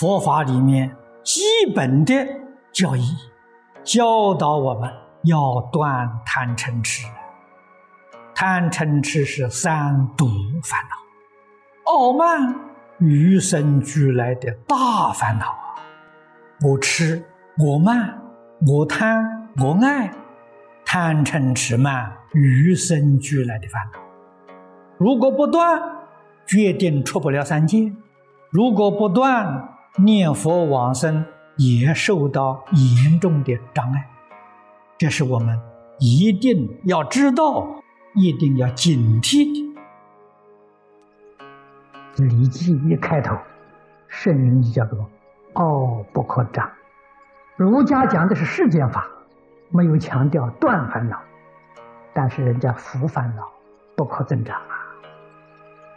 佛法里面基本的教义，教导我们要断贪嗔痴。贪嗔痴是三毒烦恼，傲慢与生俱来的大烦恼啊！我痴，我慢，我贪，我爱，贪嗔痴慢与生俱来的烦恼。如果不断，决定出不了三界；如果不断，念佛往生也受到严重的障碍。这是我们一定要知道。一定要警惕。《礼记》一开头，圣人就叫做“傲不可长”。儒家讲的是世间法，没有强调断烦恼，但是人家福烦恼不可增长啊。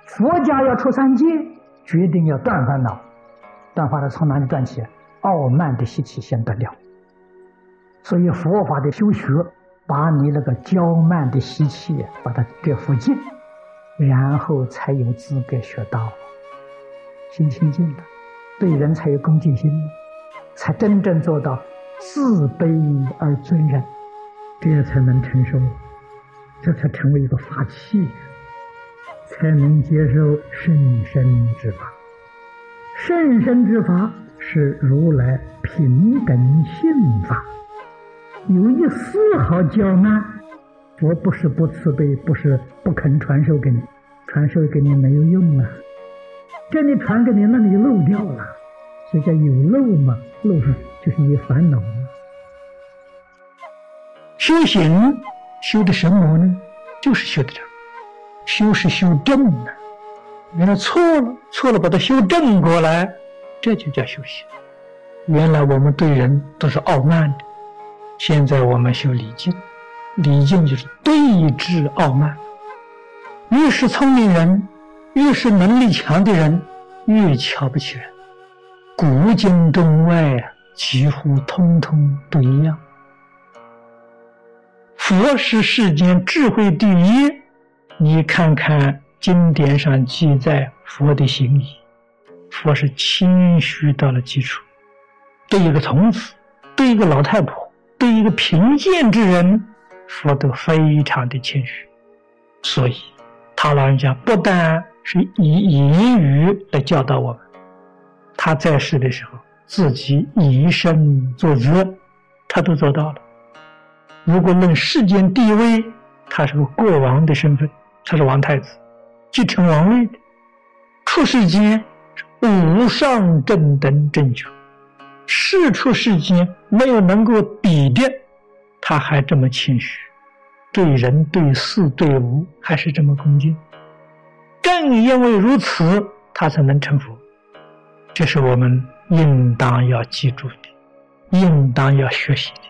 佛家要出三界，决定要断烦恼。断发的从哪里断起？傲慢的习气先断掉。所以佛法的修学。把你那个骄慢的习气，把它给复净，然后才有资格学道。心清净的，对人才有恭敬心，才真正做到自卑而尊人，这样才能承受，这才成为一个法器，才能接受甚深之法。甚深之法是如来平等性法。有一丝毫骄慢，佛不是不慈悲，不是不肯传授给你，传授给你没有用啊！这里传给你，那里漏掉了，所以叫有漏嘛，漏上就是你烦恼嘛。修行修的什么呢？就是修的这，修是修正的。原来错了，错了，把它修正过来，这就叫修行。原来我们对人都是傲慢的。现在我们修礼敬，礼敬就是对治傲慢。越是聪明人，越是能力强的人，越瞧不起人。古今中外啊，几乎通通不一样。佛是世间智慧第一，你看看经典上记载佛的行仪，佛是谦虚到了基础，对一个童子，对一个老太婆。对一个贫贱之人，佛都非常的谦虚，所以他老人家不但是以言语来教导我们，他在世的时候自己以身作则，他都做到了。如果论世间地位，他是个国王的身份，他是王太子，继承王位的，出世间无上正等正觉。世出世间没有能够比的，他还这么谦虚，对人对事对物还是这么恭敬。正因为如此，他才能成佛。这是我们应当要记住的，应当要学习的，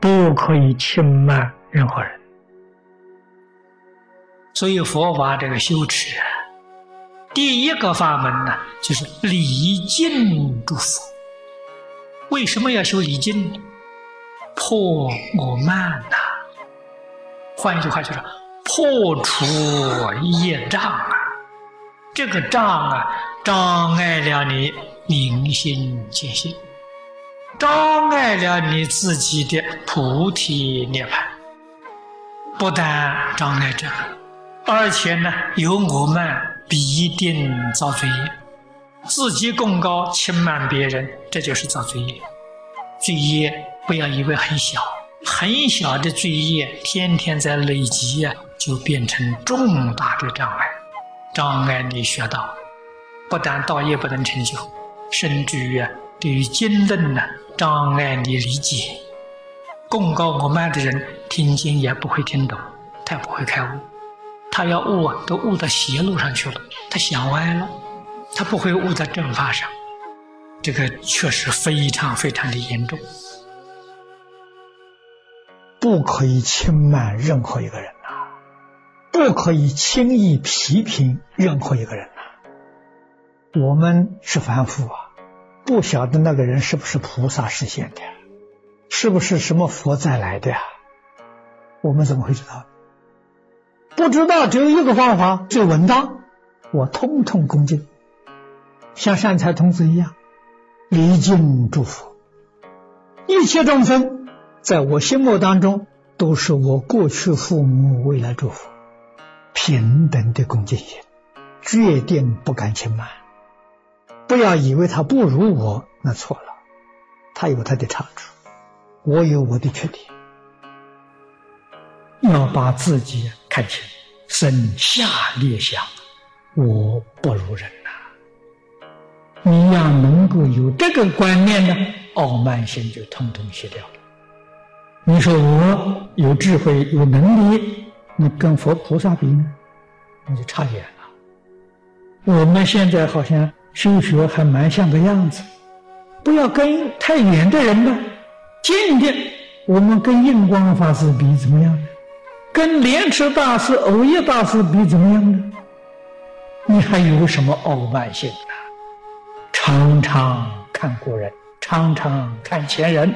不可以轻慢任何人。所以佛法这个修持，第一个法门呢，就是礼敬诸佛。为什么要修礼敬？破我慢呐。换一句话就是破除业障啊。这个障啊，障碍了你明心见性，障碍了你自己的菩提涅槃。不但障碍这个，而且呢，有我慢，必定造罪业。自己功高轻慢别人，这就是造罪业。罪业不要以为很小，很小的罪业天天在累积呀，就变成重大的障碍，障碍你学道。不但道业不能成就，甚至于啊，对于经论呢，障碍你理解。功高我慢的人听经也不会听懂，他不会开悟，他要悟啊，都悟到邪路上去了，他想歪了。他不会悟在正法上，这个确实非常非常的严重，不可以轻慢任何一个人呐，不可以轻易批评任何一个人呐。我们是凡夫啊，不晓得那个人是不是菩萨实现的，是不是什么佛再来的呀？我们怎么会知道？不知道，只有一个方法，最稳当，我通通恭敬。像善财童子一样，礼敬祝福，一切众生在我心目当中都是我过去父母、未来祝福，平等的恭敬心，决定不敢轻慢。不要以为他不如我，那错了，他有他的长处，我有我的缺点，要把自己看清，生下列想，我不如人呐。你要能够有这个观念呢，傲慢心就通通卸掉了。你说我有智慧、有能力，你跟佛菩萨比呢，那就差远了。我们现在好像修学还蛮像个样子，不要跟太远的人呢。近的，我们跟印光法师比怎么样？跟莲池大师、藕益大师比怎么样呢？你还有什么傲慢心？常常看古人，常常看前人，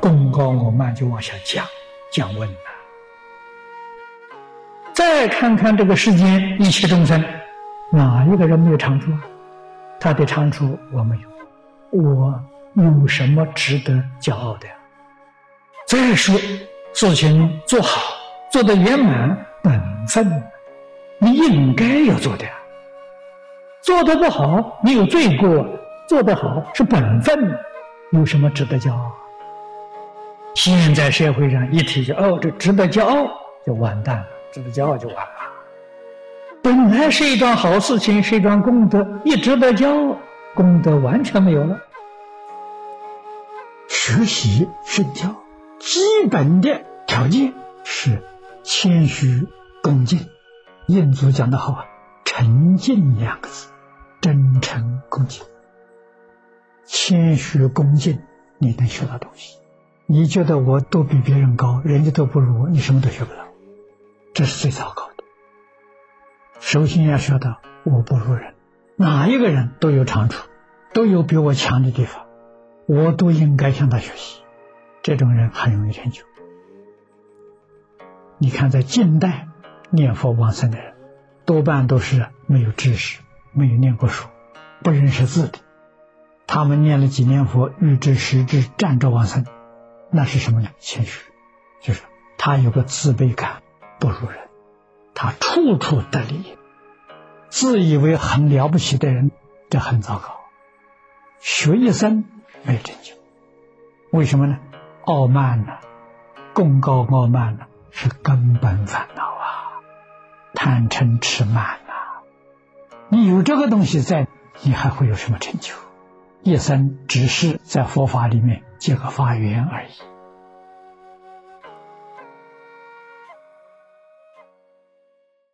功高我慢就往下降，降温了。再看看这个世间一切众生，哪一个人没有长处啊？他的长处我没有，我有什么值得骄傲的？再说事情做好，做得圆满，本分，你应该要做的呀。做得不好，你有罪过；做得好是本分，有什么值得骄傲？现在社会上一提起哦，这值得骄傲，就完蛋了，值得骄傲就完了。本来是一桩好事情，是一桩功德，一值得骄傲，功德完全没有了。学习圣教基本的条件是谦虚恭敬。印祖讲的好啊，诚敬两个字。真诚恭敬，谦虚恭敬，你能学到东西。你觉得我都比别人高，人家都不如我，你什么都学不到，这是最糟糕的。首先要学到我不如人，哪一个人都有长处，都有比我强的地方，我都应该向他学习。这种人很容易成就。你看，在近代念佛往生的人，多半都是没有知识。没有念过书，不认识字的，他们念了几年佛，欲知时知，站着往生，那是什么呢？谦虚，就是他有个自卑感，不如人，他处处得利，自以为很了不起的人，这很糟糕，学一生没有成就，为什么呢？傲慢呢，功高傲慢呢，是根本烦恼啊，贪嗔痴慢呐。你有这个东西在，你还会有什么成就？一生只是在佛法里面结个法缘而已。